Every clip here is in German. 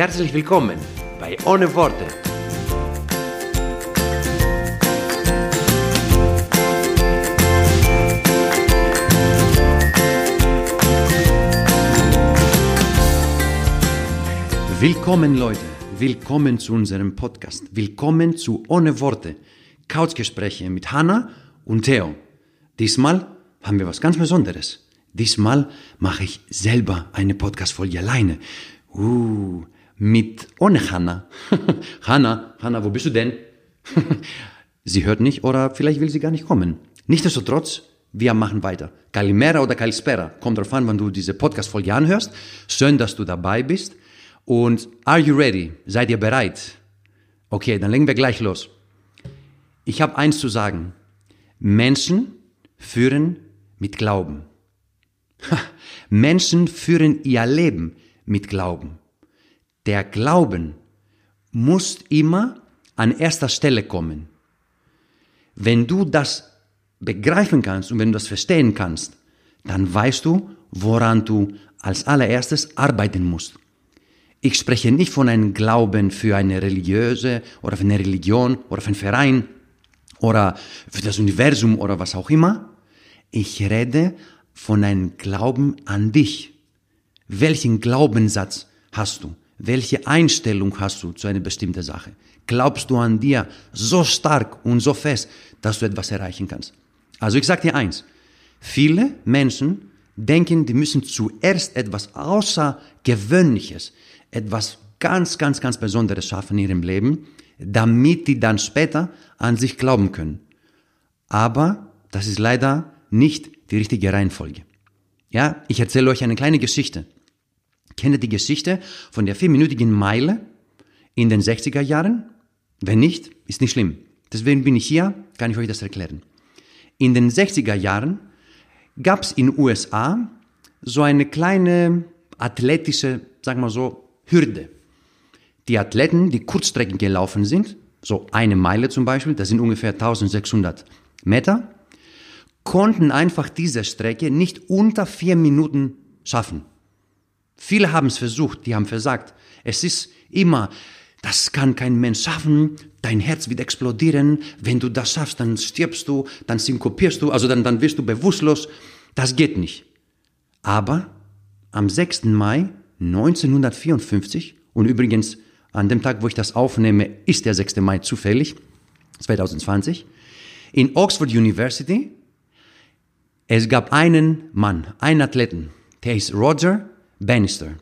Herzlich willkommen bei Ohne Worte. Willkommen Leute, willkommen zu unserem Podcast. Willkommen zu Ohne Worte. Couchgespräche mit Hanna und Theo. Diesmal haben wir was ganz Besonderes. Diesmal mache ich selber eine Podcast-Folge alleine. Uh, mit ohne Hanna. Hanna, Hanna, wo bist du denn? sie hört nicht oder vielleicht will sie gar nicht kommen. Nichtsdestotrotz, wir machen weiter. Kalimera oder Kalispera, kommt drauf an, wann du diese Podcast-Folge anhörst. Schön, dass du dabei bist. Und are you ready? Seid ihr bereit? Okay, dann legen wir gleich los. Ich habe eins zu sagen. Menschen führen mit Glauben. Menschen führen ihr Leben mit Glauben. Der Glauben muss immer an erster Stelle kommen. Wenn du das begreifen kannst und wenn du das verstehen kannst, dann weißt du, woran du als allererstes arbeiten musst. Ich spreche nicht von einem Glauben für eine religiöse oder für eine Religion oder für einen Verein oder für das Universum oder was auch immer. Ich rede von einem Glauben an dich. Welchen Glaubenssatz hast du? Welche Einstellung hast du zu einer bestimmten Sache? Glaubst du an dir so stark und so fest, dass du etwas erreichen kannst? Also ich sage dir eins. Viele Menschen denken, die müssen zuerst etwas Außergewöhnliches, etwas ganz, ganz, ganz Besonderes schaffen in ihrem Leben, damit die dann später an sich glauben können. Aber das ist leider nicht die richtige Reihenfolge. Ja, ich erzähle euch eine kleine Geschichte. Kennt ihr die Geschichte von der vierminütigen Meile in den 60er Jahren? Wenn nicht, ist nicht schlimm. Deswegen bin ich hier, kann ich euch das erklären. In den 60er Jahren gab es in USA so eine kleine athletische, sagen wir so, Hürde. Die Athleten, die Kurzstrecken gelaufen sind, so eine Meile zum Beispiel, das sind ungefähr 1600 Meter, konnten einfach diese Strecke nicht unter vier Minuten schaffen. Viele haben es versucht, die haben versagt. Es ist immer, das kann kein Mensch schaffen, dein Herz wird explodieren, wenn du das schaffst, dann stirbst du, dann synkopierst du, also dann, dann wirst du bewusstlos. Das geht nicht. Aber am 6. Mai 1954, und übrigens an dem Tag, wo ich das aufnehme, ist der 6. Mai zufällig, 2020, in Oxford University, es gab einen Mann, einen Athleten, der ist Roger Bannister.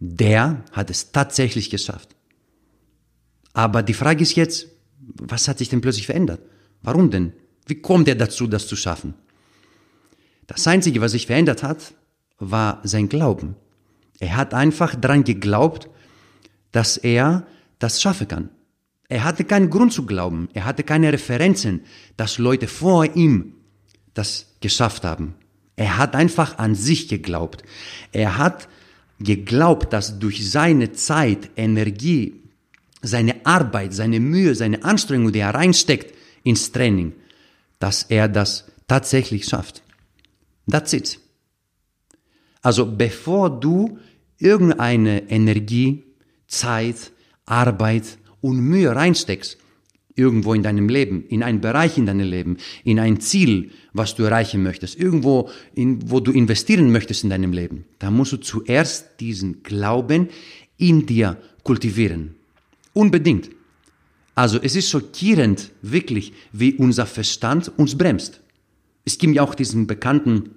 Der hat es tatsächlich geschafft. Aber die Frage ist jetzt, was hat sich denn plötzlich verändert? Warum denn? Wie kommt er dazu, das zu schaffen? Das Einzige, was sich verändert hat, war sein Glauben. Er hat einfach daran geglaubt, dass er das schaffen kann. Er hatte keinen Grund zu glauben. Er hatte keine Referenzen, dass Leute vor ihm das geschafft haben. Er hat einfach an sich geglaubt. Er hat geglaubt, dass durch seine Zeit, Energie, seine Arbeit, seine Mühe, seine Anstrengung, die er reinsteckt ins Training, dass er das tatsächlich schafft. That's it. Also bevor du irgendeine Energie, Zeit, Arbeit und Mühe reinsteckst, irgendwo in deinem Leben, in einen Bereich in deinem Leben, in ein Ziel, was du erreichen möchtest, irgendwo, in, wo du investieren möchtest in deinem Leben, da musst du zuerst diesen Glauben in dir kultivieren. Unbedingt. Also es ist schockierend, wirklich, wie unser Verstand uns bremst. Es gibt ja auch diesen bekannten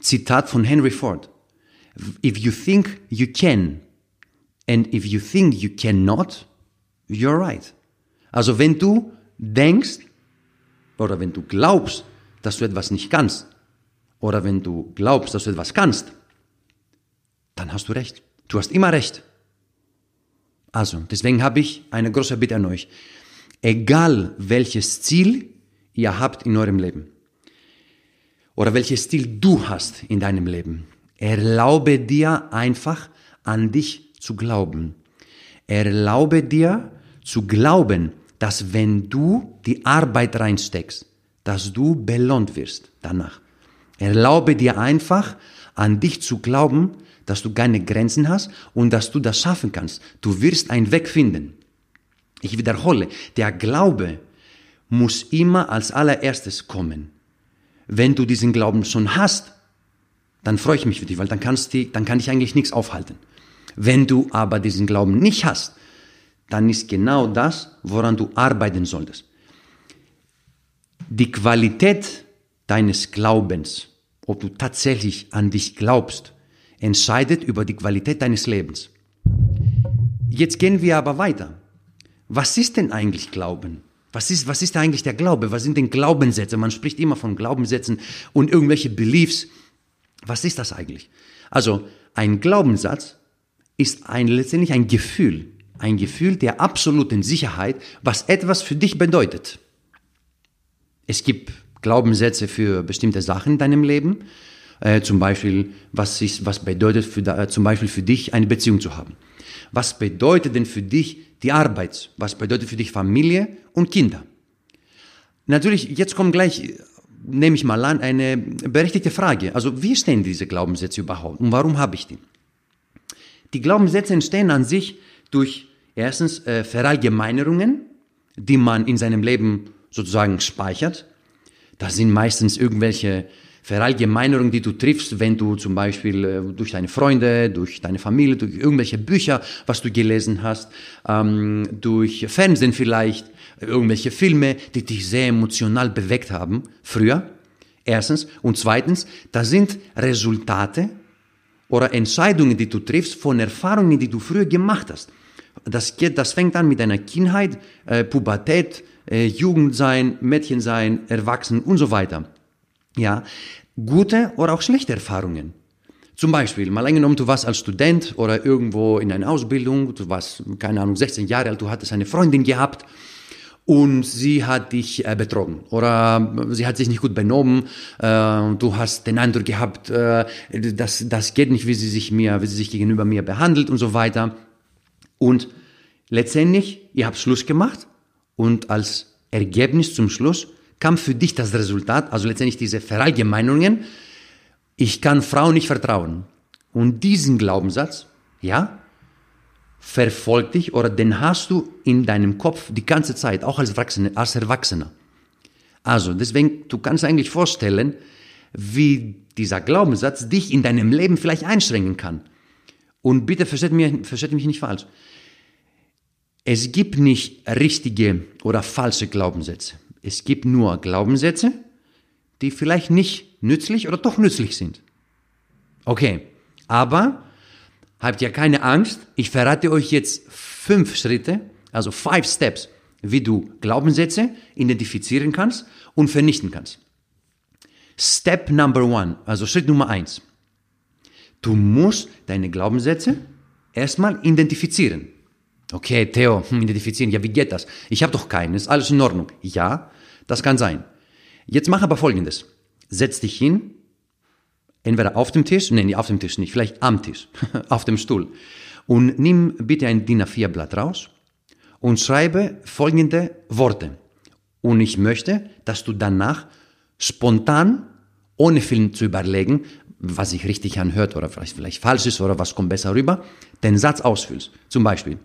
Zitat von Henry Ford. If you think you can and if you think you cannot, you're right. Also wenn du denkst oder wenn du glaubst, dass du etwas nicht kannst oder wenn du glaubst, dass du etwas kannst, dann hast du recht. Du hast immer recht. Also, deswegen habe ich eine große Bitte an euch. Egal welches Ziel ihr habt in eurem Leben oder welches Ziel du hast in deinem Leben, erlaube dir einfach an dich zu glauben. Erlaube dir zu glauben, dass wenn du die Arbeit reinsteckst, dass du belohnt wirst danach. Erlaube dir einfach an dich zu glauben, dass du keine Grenzen hast und dass du das schaffen kannst. Du wirst einen Weg finden. Ich wiederhole, der Glaube muss immer als allererstes kommen. Wenn du diesen Glauben schon hast, dann freue ich mich für dich, weil dann, kannst du, dann kann dich eigentlich nichts aufhalten. Wenn du aber diesen Glauben nicht hast, dann ist genau das, woran du arbeiten solltest. Die Qualität deines Glaubens, ob du tatsächlich an dich glaubst, entscheidet über die Qualität deines Lebens. Jetzt gehen wir aber weiter. Was ist denn eigentlich Glauben? Was ist, was ist eigentlich der Glaube? Was sind denn Glaubenssätze? Man spricht immer von Glaubenssätzen und irgendwelche Beliefs. Was ist das eigentlich? Also, ein Glaubenssatz ist ein, letztendlich ein Gefühl, ein Gefühl der absoluten Sicherheit, was etwas für dich bedeutet. Es gibt Glaubenssätze für bestimmte Sachen in deinem Leben, äh, zum Beispiel, was, ist, was bedeutet für, äh, zum Beispiel für dich eine Beziehung zu haben. Was bedeutet denn für dich die Arbeit? Was bedeutet für dich Familie und Kinder? Natürlich, jetzt kommt gleich, nehme ich mal an, eine berechtigte Frage. Also, wie stehen diese Glaubenssätze überhaupt und warum habe ich die? Die Glaubenssätze entstehen an sich durch erstens äh, Verallgemeinerungen, die man in seinem Leben sozusagen speichert. Das sind meistens irgendwelche Verallgemeinerungen, die du triffst, wenn du zum Beispiel äh, durch deine Freunde, durch deine Familie, durch irgendwelche Bücher, was du gelesen hast, ähm, durch Fernsehen vielleicht, irgendwelche Filme, die dich sehr emotional bewegt haben, früher. Erstens. Und zweitens, das sind Resultate oder Entscheidungen, die du triffst von Erfahrungen, die du früher gemacht hast. Das, geht, das fängt an mit deiner Kindheit, äh, Pubertät, äh, Jugendsein, Mädchensein, Erwachsen und so weiter. Ja, gute oder auch schlechte Erfahrungen. Zum Beispiel, mal angenommen, du warst als Student oder irgendwo in einer Ausbildung, du warst, keine Ahnung, 16 Jahre alt, du hattest eine Freundin gehabt und sie hat dich äh, betrogen oder sie hat sich nicht gut benommen, äh, du hast den Eindruck gehabt, äh, das, das geht nicht, wie sie sich mir, wie sie sich gegenüber mir behandelt und so weiter. Und letztendlich, ihr habt Schluss gemacht und als Ergebnis zum Schluss kam für dich das Resultat, also letztendlich diese Verallgemeinungen, ich kann Frauen nicht vertrauen. Und diesen Glaubenssatz, ja, verfolgt dich oder den hast du in deinem Kopf die ganze Zeit, auch als Erwachsener. Als Erwachsener. Also deswegen, du kannst eigentlich vorstellen, wie dieser Glaubenssatz dich in deinem Leben vielleicht einschränken kann. Und bitte versteht, mir, versteht mich nicht falsch. Es gibt nicht richtige oder falsche Glaubenssätze. Es gibt nur Glaubenssätze, die vielleicht nicht nützlich oder doch nützlich sind. Okay, aber habt ja keine Angst. Ich verrate euch jetzt fünf Schritte, also five Steps, wie du Glaubenssätze identifizieren kannst und vernichten kannst. Step number one, also Schritt Nummer eins. Du musst deine Glaubenssätze erstmal identifizieren. Okay, Theo, hm, identifizieren. Ja, wie geht das? Ich habe doch keinen. Ist alles in Ordnung. Ja, das kann sein. Jetzt mach aber Folgendes. Setz dich hin, entweder auf dem Tisch, nee, auf dem Tisch nicht, vielleicht am Tisch, auf dem Stuhl. Und nimm bitte ein DIN A4-Blatt raus und schreibe folgende Worte. Und ich möchte, dass du danach spontan, ohne viel zu überlegen, was sich richtig anhört oder vielleicht, vielleicht falsch ist oder was kommt besser rüber, den Satz ausfüllst. Zum Beispiel,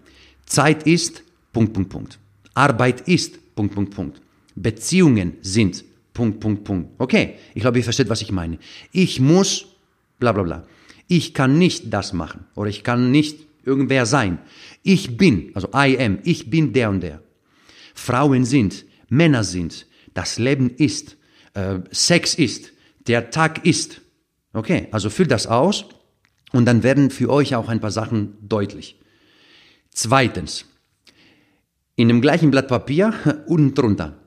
Zeit ist, Punkt, Punkt, Punkt. Arbeit ist, Punkt, Punkt, Punkt. Beziehungen sind, Punkt, Punkt, Punkt. Okay, ich glaube, ihr versteht, was ich meine. Ich muss, bla, bla, bla. Ich kann nicht das machen oder ich kann nicht irgendwer sein. Ich bin, also I am, ich bin der und der. Frauen sind, Männer sind, das Leben ist, äh, Sex ist, der Tag ist. Okay, also füllt das aus und dann werden für euch auch ein paar Sachen deutlich. Zweitens, in dem gleichen Blatt Papier unten drunter,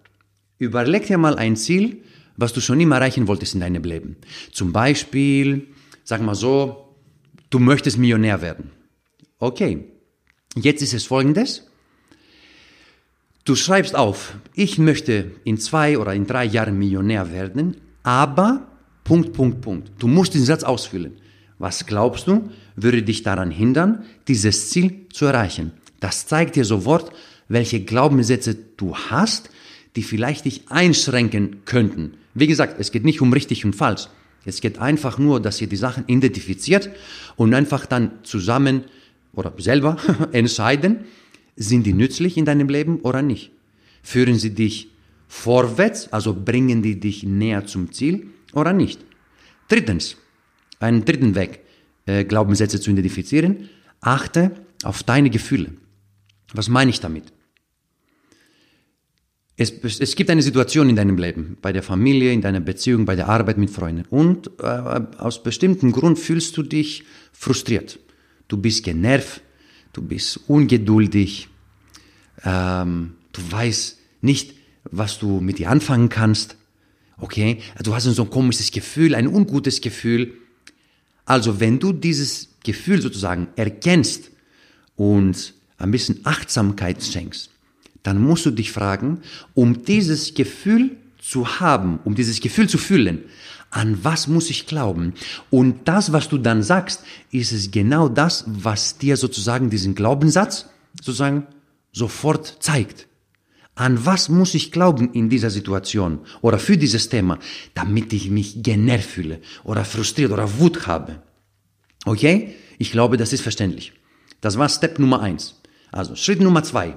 überleg dir mal ein Ziel, was du schon immer erreichen wolltest in deinem Leben. Zum Beispiel, sag mal so, du möchtest Millionär werden. Okay, Jetzt ist es folgendes. Du schreibst auf, ich möchte in zwei oder in drei Jahren Millionär werden, aber Punkt, Punkt, Punkt. Du musst diesen Satz ausfüllen. Was glaubst du, würde dich daran hindern, dieses Ziel zu erreichen? Das zeigt dir sofort, welche Glaubenssätze du hast, die vielleicht dich einschränken könnten. Wie gesagt, es geht nicht um richtig und falsch. Es geht einfach nur, dass ihr die Sachen identifiziert und einfach dann zusammen oder selber entscheiden, sind die nützlich in deinem Leben oder nicht? Führen sie dich vorwärts, also bringen die dich näher zum Ziel oder nicht? Drittens, einen dritten Weg, äh, Glaubenssätze zu identifizieren, achte auf deine Gefühle. Was meine ich damit? Es, es, gibt eine Situation in deinem Leben, bei der Familie, in deiner Beziehung, bei der Arbeit mit Freunden und äh, aus bestimmten Grund fühlst du dich frustriert. Du bist genervt, du bist ungeduldig, ähm, du weißt nicht, was du mit dir anfangen kannst. Okay, du hast so ein komisches Gefühl, ein ungutes Gefühl. Also wenn du dieses Gefühl sozusagen erkennst und ein bisschen Achtsamkeit schenkst, dann musst du dich fragen, um dieses Gefühl zu haben, um dieses Gefühl zu fühlen, an was muss ich glauben? Und das, was du dann sagst, ist es genau das, was dir sozusagen diesen Glaubenssatz sozusagen sofort zeigt. An was muss ich glauben in dieser Situation oder für dieses Thema, damit ich mich genervt fühle oder frustriert oder Wut habe? Okay? Ich glaube, das ist verständlich. Das war Step Nummer eins. Also Schritt Nummer zwei.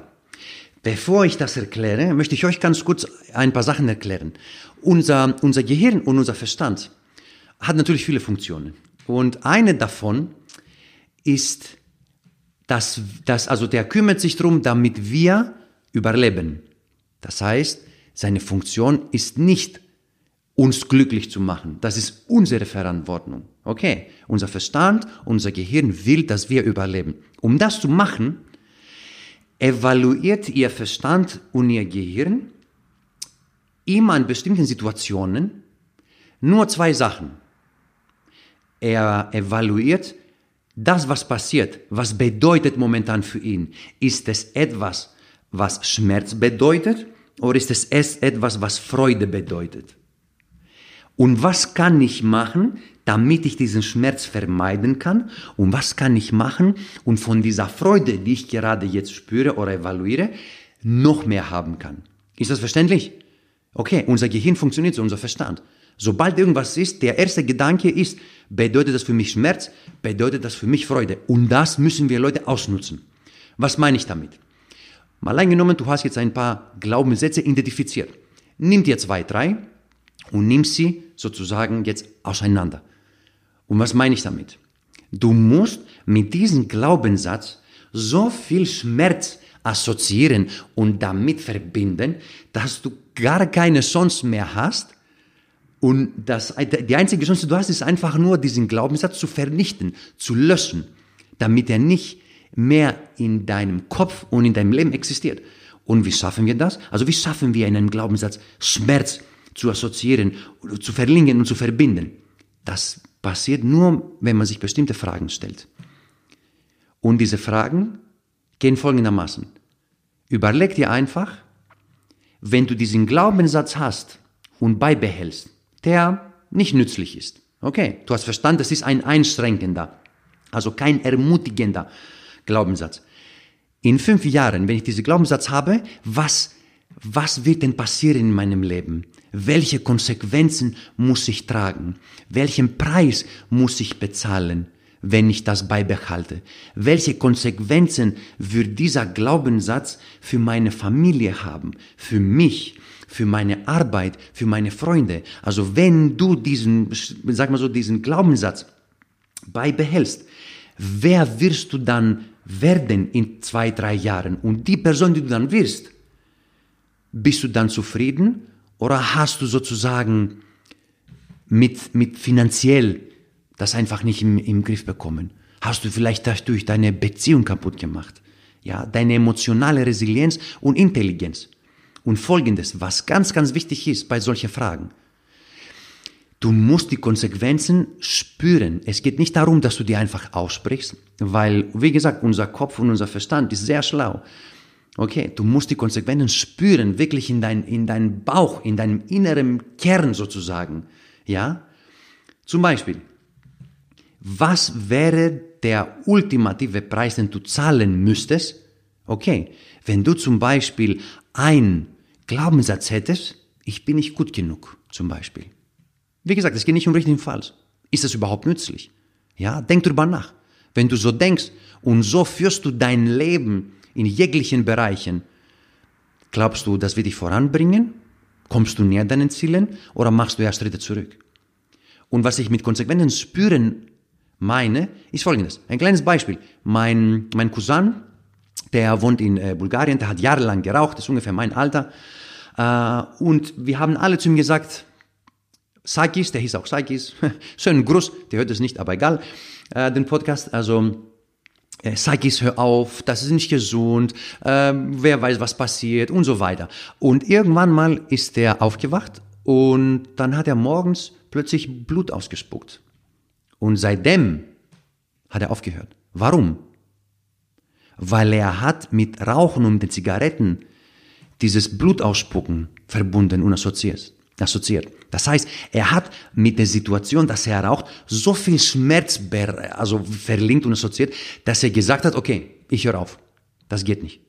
Bevor ich das erkläre, möchte ich euch ganz kurz ein paar Sachen erklären. Unser, unser Gehirn und unser Verstand hat natürlich viele Funktionen. Und eine davon ist, dass, dass also der kümmert sich darum, damit wir überleben. Das heißt, seine Funktion ist nicht, uns glücklich zu machen. Das ist unsere Verantwortung. Okay, unser Verstand, unser Gehirn will, dass wir überleben. Um das zu machen, evaluiert ihr Verstand und ihr Gehirn immer in bestimmten Situationen nur zwei Sachen. Er evaluiert das, was passiert, was bedeutet momentan für ihn. Ist es etwas, was Schmerz bedeutet oder ist es etwas, was Freude bedeutet? Und was kann ich machen, damit ich diesen Schmerz vermeiden kann? Und was kann ich machen und von dieser Freude, die ich gerade jetzt spüre oder evaluiere, noch mehr haben kann? Ist das verständlich? Okay, unser Gehirn funktioniert so, unser Verstand. Sobald irgendwas ist, der erste Gedanke ist, bedeutet das für mich Schmerz, bedeutet das für mich Freude. Und das müssen wir Leute ausnutzen. Was meine ich damit? Mal eingenommen, du hast jetzt ein paar Glaubenssätze identifiziert. Nimm dir zwei, drei und nimm sie sozusagen jetzt auseinander. Und was meine ich damit? Du musst mit diesem Glaubenssatz so viel Schmerz assoziieren und damit verbinden, dass du gar keine Chance mehr hast. Und das, die einzige Chance, die du hast, ist einfach nur diesen Glaubenssatz zu vernichten, zu löschen, damit er nicht mehr in deinem Kopf und in deinem Leben existiert. Und wie schaffen wir das? Also wie schaffen wir in einem Glaubenssatz Schmerz zu assoziieren, zu verlingen und zu verbinden? Das passiert nur, wenn man sich bestimmte Fragen stellt. Und diese Fragen gehen folgendermaßen. Überleg dir einfach, wenn du diesen Glaubenssatz hast und beibehältst, der nicht nützlich ist. Okay, du hast verstanden, das ist ein einschränkender, also kein ermutigender Glaubenssatz. In fünf Jahren, wenn ich diesen Glaubenssatz habe, was, was wird denn passieren in meinem Leben? Welche Konsequenzen muss ich tragen? Welchen Preis muss ich bezahlen, wenn ich das beibehalte? Welche Konsequenzen wird dieser Glaubenssatz für meine Familie haben, für mich, für meine Arbeit, für meine Freunde? Also wenn du diesen, sag mal so, diesen Glaubenssatz beibehältst, wer wirst du dann werden in zwei, drei Jahren? Und die Person, die du dann wirst, bist du dann zufrieden oder hast du sozusagen mit, mit finanziell das einfach nicht im, im Griff bekommen? Hast du vielleicht dadurch deine Beziehung kaputt gemacht? Ja, deine emotionale Resilienz und Intelligenz. Und folgendes, was ganz, ganz wichtig ist bei solchen Fragen. Du musst die Konsequenzen spüren. Es geht nicht darum, dass du die einfach aussprichst, weil, wie gesagt, unser Kopf und unser Verstand ist sehr schlau. Okay, du musst die Konsequenzen spüren, wirklich in dein, in deinen Bauch, in deinem inneren Kern sozusagen. Ja? Zum Beispiel, was wäre der ultimative Preis, den du zahlen müsstest? Okay, wenn du zum Beispiel einen Glaubenssatz hättest, ich bin nicht gut genug, zum Beispiel. Wie gesagt, es geht nicht um richtig und falsch. Ist das überhaupt nützlich? Ja, denk drüber nach. Wenn du so denkst und so führst du dein Leben in jeglichen Bereichen, glaubst du, das wird dich voranbringen? Kommst du näher deinen Zielen oder machst du erst Schritte zurück? Und was ich mit Konsequenzen spüren meine, ist folgendes. Ein kleines Beispiel. Mein, mein Cousin, der wohnt in äh, Bulgarien, der hat jahrelang geraucht, ist ungefähr mein Alter. Äh, und wir haben alle zu ihm gesagt, Sakis, der hieß auch Sakis, schönen Gruß, der hört es nicht, aber egal, äh, den Podcast, also äh, Sakis, hör auf, das ist nicht gesund, äh, wer weiß, was passiert und so weiter. Und irgendwann mal ist er aufgewacht und dann hat er morgens plötzlich Blut ausgespuckt. Und seitdem hat er aufgehört. Warum? Weil er hat mit Rauchen und den Zigaretten dieses Blutausspucken verbunden und assoziiert. Assoziiert. Das heißt, er hat mit der Situation, dass er raucht, so viel Schmerz also verlinkt und assoziiert, dass er gesagt hat, okay, ich höre auf. Das geht nicht.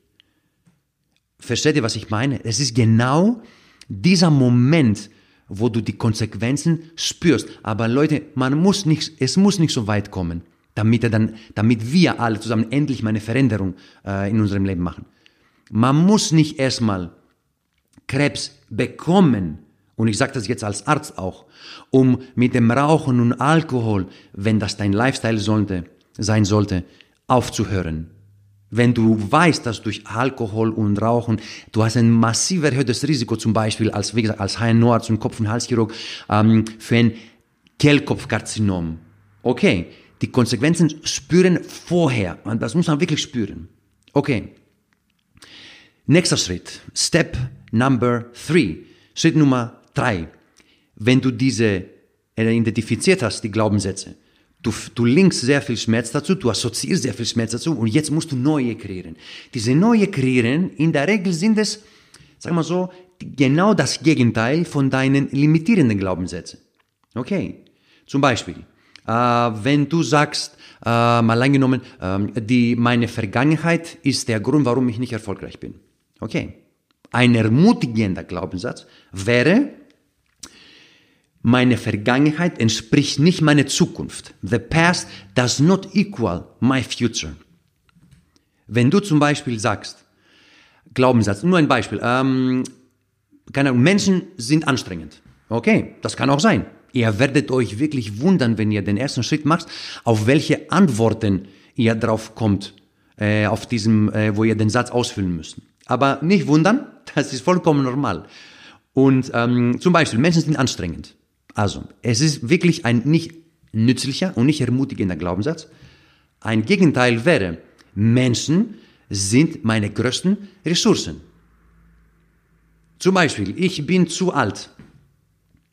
Versteht ihr, was ich meine? Es ist genau dieser Moment, wo du die Konsequenzen spürst. Aber Leute, man muss nicht, es muss nicht so weit kommen, damit, er dann, damit wir alle zusammen endlich mal eine Veränderung äh, in unserem Leben machen. Man muss nicht erstmal Krebs bekommen, und ich sage das jetzt als Arzt auch, um mit dem Rauchen und Alkohol, wenn das dein Lifestyle sollte, sein sollte, aufzuhören. Wenn du weißt, dass durch Alkohol und Rauchen du hast ein massiv erhöhtes Risiko, zum Beispiel als, wie gesagt, als HNO-Arzt und Kopf- und Halschirurg ähm, für ein Kehlkopfkarzinom. Okay, die Konsequenzen spüren vorher. Und das muss man wirklich spüren. Okay. Nächster Schritt. Step number three. Schritt Nummer drei. Wenn du diese äh, identifiziert hast, die Glaubenssätze, Du, du linkst sehr viel Schmerz dazu, du assoziierst sehr viel Schmerz dazu und jetzt musst du neue kreieren. Diese neue kreieren, in der Regel sind es, sag mal so, genau das Gegenteil von deinen limitierenden Glaubenssätzen. Okay, zum Beispiel, äh, wenn du sagst, äh, mal angenommen, äh, die, meine Vergangenheit ist der Grund, warum ich nicht erfolgreich bin. Okay, ein ermutigender Glaubenssatz wäre, meine Vergangenheit entspricht nicht meiner Zukunft. The past does not equal my future. Wenn du zum Beispiel sagst, Glaubenssatz, nur ein Beispiel, ähm, keine Ahnung, Menschen sind anstrengend. Okay, das kann auch sein. Ihr werdet euch wirklich wundern, wenn ihr den ersten Schritt macht, auf welche Antworten ihr drauf kommt, äh, auf diesem, äh, wo ihr den Satz ausfüllen müsst. Aber nicht wundern, das ist vollkommen normal. Und ähm, zum Beispiel, Menschen sind anstrengend. Also, es ist wirklich ein nicht nützlicher und nicht ermutigender Glaubenssatz. Ein Gegenteil wäre, Menschen sind meine größten Ressourcen. Zum Beispiel, ich bin zu alt.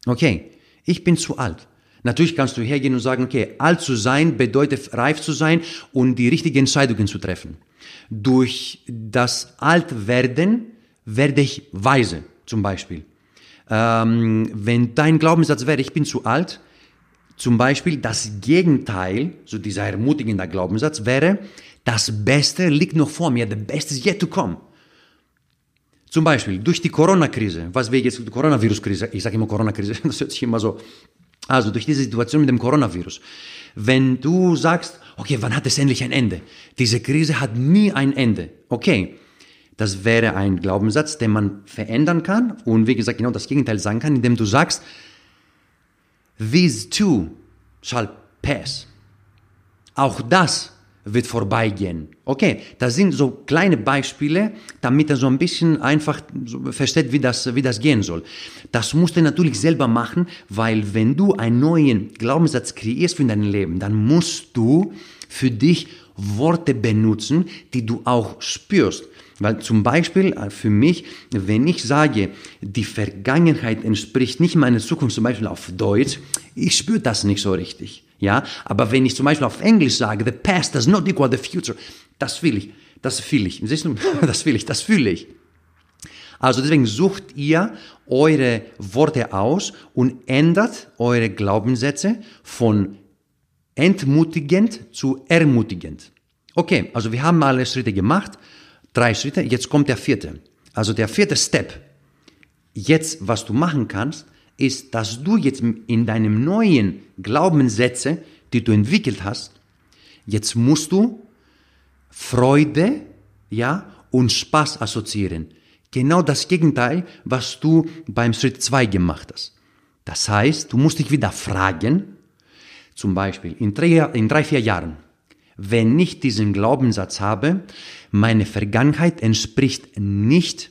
Okay, ich bin zu alt. Natürlich kannst du hergehen und sagen, okay, alt zu sein bedeutet reif zu sein und die richtigen Entscheidungen zu treffen. Durch das Altwerden werde ich weise, zum Beispiel. Ähm, wenn dein Glaubenssatz wäre, ich bin zu alt, zum Beispiel das Gegenteil, so dieser ermutigende Glaubenssatz wäre, das Beste liegt noch vor mir, the best is yet to come. Zum Beispiel durch die Corona-Krise, was wir jetzt, die Coronavirus-Krise, ich sage immer Corona-Krise, das hört sich immer so, also durch diese Situation mit dem Coronavirus. Wenn du sagst, okay, wann hat es endlich ein Ende? Diese Krise hat nie ein Ende. Okay, das wäre ein Glaubenssatz, den man verändern kann und wie gesagt genau das Gegenteil sagen kann, indem du sagst, these too shall pass. Auch das wird vorbeigehen. Okay, das sind so kleine Beispiele, damit er so ein bisschen einfach versteht, wie das, wie das gehen soll. Das musst du natürlich selber machen, weil wenn du einen neuen Glaubenssatz kreierst für dein Leben, dann musst du für dich Worte benutzen, die du auch spürst. Weil zum Beispiel äh, für mich, wenn ich sage, die Vergangenheit entspricht nicht meiner Zukunft, zum Beispiel auf Deutsch, ich spüre das nicht so richtig. Ja, aber wenn ich zum Beispiel auf Englisch sage, the past does not equal the future, das will ich, das fühle ich. Siehst du, das will ich, das fühle ich. Also deswegen sucht ihr eure Worte aus und ändert eure Glaubenssätze von entmutigend zu ermutigend. Okay, also wir haben alle Schritte gemacht, drei Schritte, jetzt kommt der vierte. Also der vierte Step. Jetzt, was du machen kannst, ist, dass du jetzt in deinem neuen Glaubenssätze, die du entwickelt hast, jetzt musst du Freude, ja, und Spaß assoziieren. Genau das Gegenteil, was du beim Schritt 2 gemacht hast. Das heißt, du musst dich wieder fragen, zum Beispiel in drei, in drei, vier Jahren, wenn ich diesen Glaubenssatz habe, meine Vergangenheit entspricht nicht,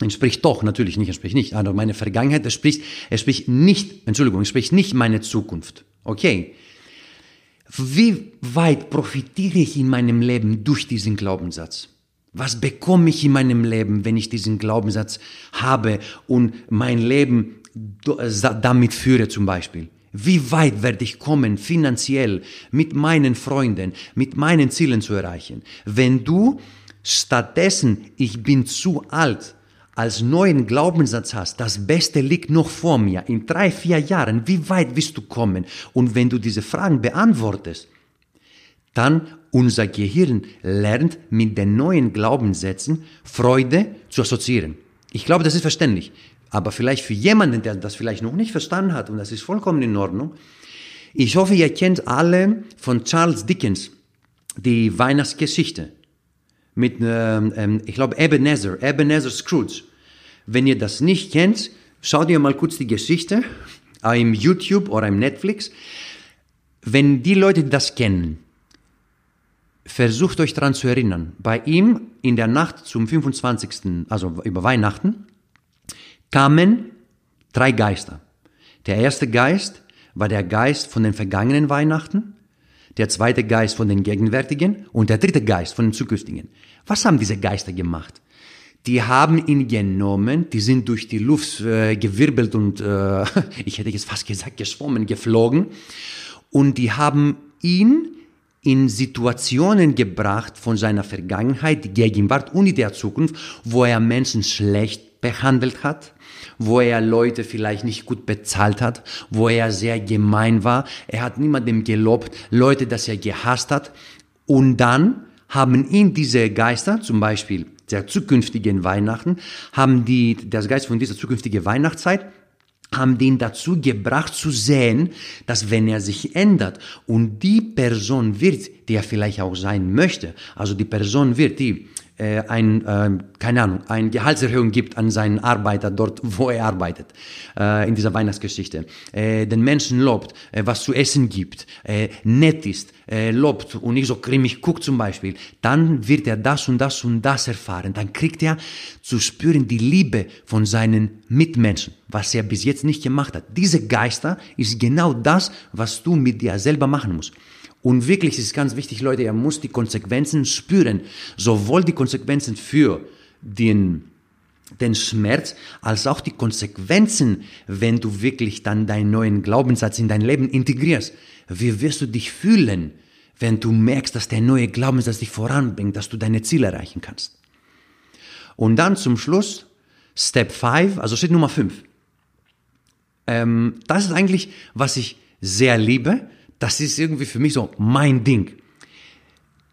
entspricht doch, natürlich nicht, entspricht nicht, aber meine Vergangenheit entspricht, entspricht nicht, Entschuldigung, entspricht nicht meine Zukunft. Okay. Wie weit profitiere ich in meinem Leben durch diesen Glaubenssatz? Was bekomme ich in meinem Leben, wenn ich diesen Glaubenssatz habe und mein Leben damit führe zum Beispiel? Wie weit werde ich kommen, finanziell, mit meinen Freunden, mit meinen Zielen zu erreichen? Wenn du stattdessen, ich bin zu alt, als neuen Glaubenssatz hast, das Beste liegt noch vor mir, in drei, vier Jahren, wie weit wirst du kommen? Und wenn du diese Fragen beantwortest, dann unser Gehirn lernt mit den neuen Glaubenssätzen Freude zu assoziieren. Ich glaube, das ist verständlich. Aber vielleicht für jemanden, der das vielleicht noch nicht verstanden hat, und das ist vollkommen in Ordnung, ich hoffe, ihr kennt alle von Charles Dickens die Weihnachtsgeschichte mit, ähm, ähm ich glaube, Ebenezer, Ebenezer Scrooge. Wenn ihr das nicht kennt, schaut ihr mal kurz die Geschichte im YouTube oder im Netflix. Wenn die Leute das kennen, versucht euch daran zu erinnern. Bei ihm in der Nacht zum 25., also über Weihnachten, kamen drei Geister. Der erste Geist war der Geist von den vergangenen Weihnachten, der zweite Geist von den gegenwärtigen und der dritte Geist von den zukünftigen. Was haben diese Geister gemacht? Die haben ihn genommen, die sind durch die Luft äh, gewirbelt und äh, ich hätte jetzt fast gesagt geschwommen, geflogen und die haben ihn in Situationen gebracht von seiner Vergangenheit, die Gegenwart und der Zukunft, wo er Menschen schlecht behandelt hat, wo er Leute vielleicht nicht gut bezahlt hat, wo er sehr gemein war. Er hat niemandem gelobt, Leute, dass er gehasst hat. Und dann haben ihn diese Geister, zum Beispiel der zukünftigen Weihnachten, haben die, das Geist von dieser zukünftigen Weihnachtszeit, haben den dazu gebracht zu sehen, dass wenn er sich ändert und die Person wird, die er vielleicht auch sein möchte, also die Person wird, die äh, ein, äh, keine Ahnung, eine Gehaltserhöhung gibt an seinen Arbeiter dort, wo er arbeitet, äh, in dieser Weihnachtsgeschichte, äh, den Menschen lobt, äh, was zu essen gibt, äh, nett ist, lobt und nicht so grimmig guckt zum Beispiel, dann wird er das und das und das erfahren. Dann kriegt er zu spüren die Liebe von seinen Mitmenschen, was er bis jetzt nicht gemacht hat. Diese Geister ist genau das, was du mit dir selber machen musst. Und wirklich ist ganz wichtig, Leute, er muss die Konsequenzen spüren. Sowohl die Konsequenzen für den, den Schmerz, als auch die Konsequenzen, wenn du wirklich dann deinen neuen Glaubenssatz in dein Leben integrierst. Wie wirst du dich fühlen, wenn du merkst, dass der neue Glaubenssatz dich voranbringt, dass du deine Ziele erreichen kannst? Und dann zum Schluss, Step 5, also Schritt Nummer 5. Ähm, das ist eigentlich, was ich sehr liebe, das ist irgendwie für mich so mein Ding.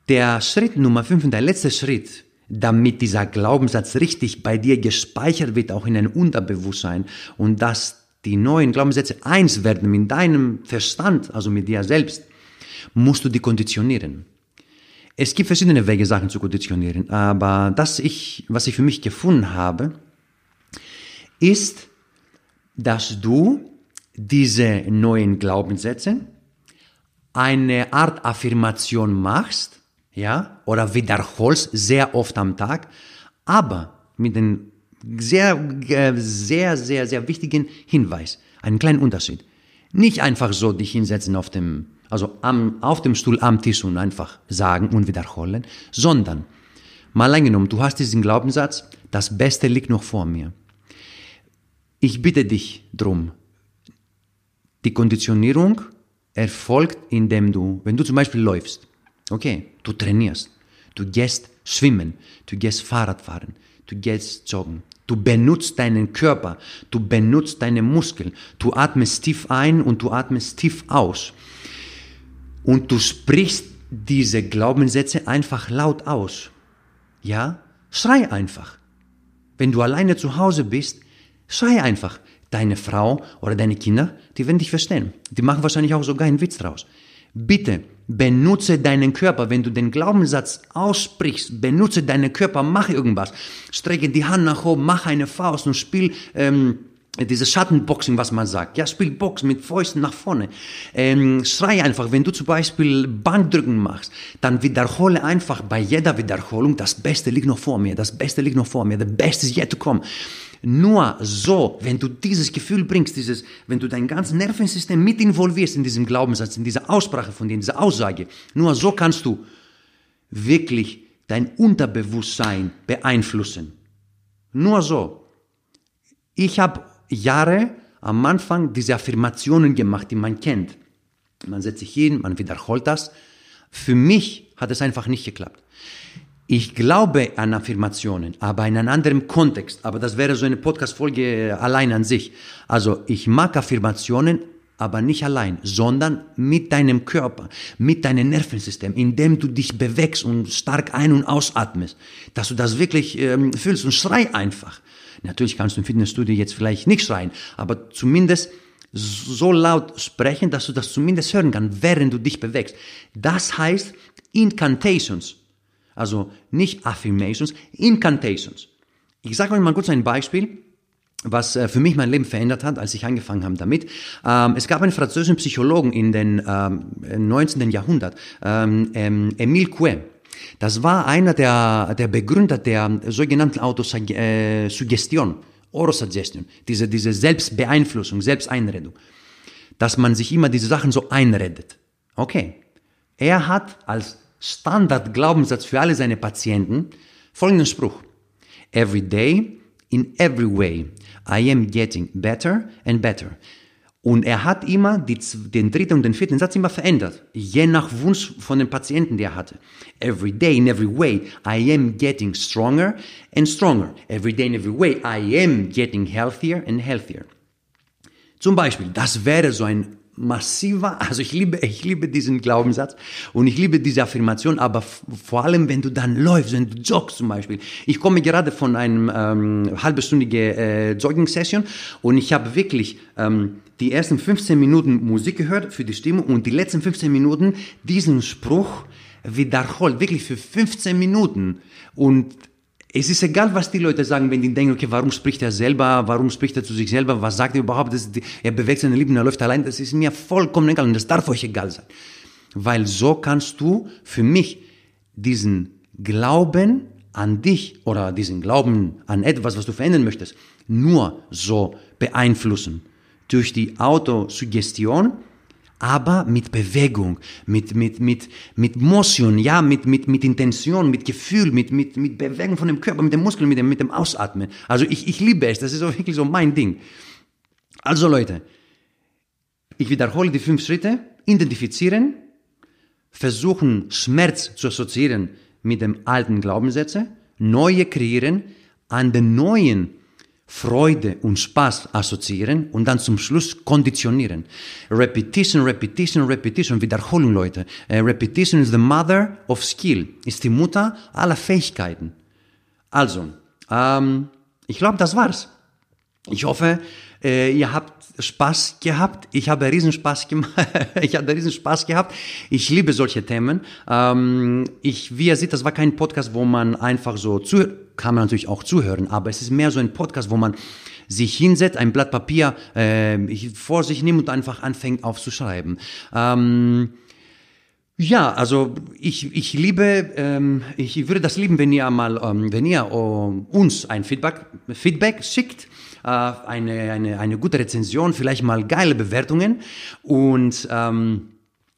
Der Schritt Nummer 5 und der letzte Schritt, damit dieser Glaubenssatz richtig bei dir gespeichert wird, auch in deinem Unterbewusstsein und dass die neuen Glaubenssätze eins werden mit deinem Verstand, also mit dir selbst, musst du die konditionieren. Es gibt verschiedene Wege, Sachen zu konditionieren, aber das ich, was ich für mich gefunden habe, ist, dass du diese neuen Glaubenssätze eine Art Affirmation machst, ja, oder wiederholst sehr oft am Tag, aber mit einem sehr, äh, sehr, sehr, sehr wichtigen Hinweis, einen kleinen Unterschied. Nicht einfach so dich hinsetzen auf dem, also am, auf dem Stuhl am Tisch und einfach sagen und wiederholen, sondern Mal eingenommen, du hast diesen Glaubenssatz, das Beste liegt noch vor mir. Ich bitte dich drum. Die Konditionierung erfolgt, indem du, wenn du zum Beispiel läufst, okay, du trainierst, du gehst schwimmen, du gehst Fahrradfahren, du gehst joggen, du benutzt deinen Körper, du benutzt deine Muskeln, du atmest tief ein und du atmest tief aus und du sprichst diese Glaubenssätze einfach laut aus. Ja? Schrei einfach. Wenn du alleine zu Hause bist, schrei einfach. Deine Frau oder deine Kinder, die werden dich verstehen. Die machen wahrscheinlich auch sogar einen Witz draus. Bitte benutze deinen Körper. Wenn du den Glaubenssatz aussprichst, benutze deinen Körper, mach irgendwas. Strecke die Hand nach oben, mach eine Faust und spiel ähm, dieses Schattenboxing, was man sagt. Ja, spiel Box mit Fäusten nach vorne. Ähm, schrei einfach, wenn du zum Beispiel Bankdrücken machst, dann wiederhole einfach bei jeder Wiederholung, das Beste liegt noch vor mir, das Beste liegt noch vor mir, the best is yet to come. Nur so, wenn du dieses Gefühl bringst, dieses, wenn du dein ganzes Nervensystem mit involvierst in diesem Glaubenssatz, in dieser Aussprache von dir, in dieser Aussage, nur so kannst du wirklich dein Unterbewusstsein beeinflussen. Nur so. Ich habe Jahre am Anfang diese Affirmationen gemacht, die man kennt. Man setzt sich hin, man wiederholt das. Für mich hat es einfach nicht geklappt. Ich glaube an Affirmationen, aber in einem anderen Kontext. Aber das wäre so eine Podcast-Folge allein an sich. Also ich mag Affirmationen, aber nicht allein, sondern mit deinem Körper, mit deinem Nervensystem, indem du dich bewegst und stark ein- und ausatmest, dass du das wirklich ähm, fühlst und schrei einfach. Natürlich kannst du im Fitnessstudio jetzt vielleicht nicht schreien, aber zumindest so laut sprechen, dass du das zumindest hören kannst, während du dich bewegst. Das heißt Incantations, also nicht Affirmations, Incantations. Ich sage euch mal kurz ein Beispiel was äh, für mich mein Leben verändert hat, als ich angefangen habe damit. Ähm, es gab einen französischen Psychologen in den ähm, 19. Jahrhundert, ähm, Emile Coué. Das war einer der, der Begründer der sogenannten Autosuggestion, Orosuggestion, diese, diese Selbstbeeinflussung, Selbsteinredung, dass man sich immer diese Sachen so einredet. Okay. Er hat als Standardglaubenssatz für alle seine Patienten folgenden Spruch. Every day, in every way, I am getting better and better. Und er hat immer die, den dritten und den vierten Satz immer verändert, je nach Wunsch von den Patienten, die er hatte. Every day, in every way, I am getting stronger and stronger. Every day, in every way, I am getting healthier and healthier. Zum Beispiel, das wäre so ein massiver, also ich liebe, ich liebe diesen Glaubenssatz und ich liebe diese Affirmation, aber vor allem, wenn du dann läufst, wenn du joggst zum Beispiel. Ich komme gerade von einem ähm, halbstündigen äh, Jogging-Session und ich habe wirklich ähm, die ersten 15 Minuten Musik gehört für die Stimmung und die letzten 15 Minuten diesen Spruch wiederholt, wirklich für 15 Minuten und es ist egal, was die Leute sagen, wenn die denken, okay, warum spricht er selber, warum spricht er zu sich selber, was sagt er überhaupt, das, er bewegt seine Lippen, er läuft allein, das ist mir vollkommen egal und das darf euch egal sein. Weil so kannst du für mich diesen Glauben an dich oder diesen Glauben an etwas, was du verändern möchtest, nur so beeinflussen. Durch die Autosuggestion aber mit Bewegung, mit, mit, mit, mit Motion, ja, mit, mit, mit Intention, mit Gefühl, mit, mit, mit Bewegung von dem Körper, mit dem Muskel, mit dem, mit dem Ausatmen. Also ich, ich liebe es, das ist auch wirklich so mein Ding. Also Leute, ich wiederhole die fünf Schritte, identifizieren, versuchen Schmerz zu assoziieren mit dem alten Glaubenssätze, neue kreieren, an den neuen Freude und Spaß assoziieren und dann zum Schluss konditionieren. Repetition, Repetition, Repetition, Wiederholung, Leute. Uh, repetition is the mother of skill, ist die Mutter aller Fähigkeiten. Also, ähm, ich glaube, das war's. Ich hoffe, äh, ihr habt Spaß gehabt. Ich habe riesen Spaß gemacht. ich habe riesen Spaß gehabt. Ich liebe solche Themen. Ähm, ich, wie ihr seht, das war kein Podcast, wo man einfach so zuhört. Kann man natürlich auch zuhören, aber es ist mehr so ein Podcast, wo man sich hinsetzt, ein Blatt Papier äh, vor sich nimmt und einfach anfängt aufzuschreiben. Ähm, ja, also ich, ich liebe, ähm, ich würde das lieben, wenn ihr mal, ähm, wenn ihr ähm, uns ein Feedback, Feedback schickt, äh, eine, eine, eine gute Rezension, vielleicht mal geile Bewertungen und ähm,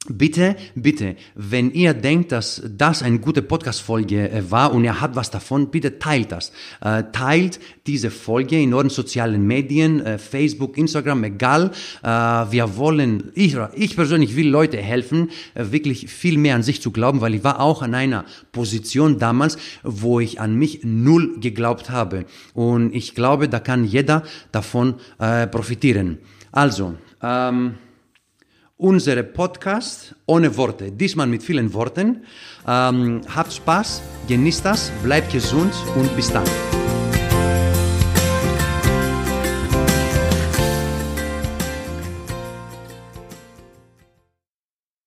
Bitte, bitte, wenn ihr denkt, dass das eine gute Podcast-Folge äh, war und ihr habt was davon, bitte teilt das. Äh, teilt diese Folge in euren sozialen Medien, äh, Facebook, Instagram, egal. Wir wollen, ich, ich persönlich will Leute helfen, wirklich viel mehr an sich zu glauben, weil ich war auch an einer Position damals, wo ich an mich null geglaubt habe. Und ich glaube, da kann jeder davon profitieren. Also, ähm, unsere Podcast ohne Worte, diesmal mit vielen Worten. Ähm, habt Spaß, genießt das, bleibt gesund und bis dann.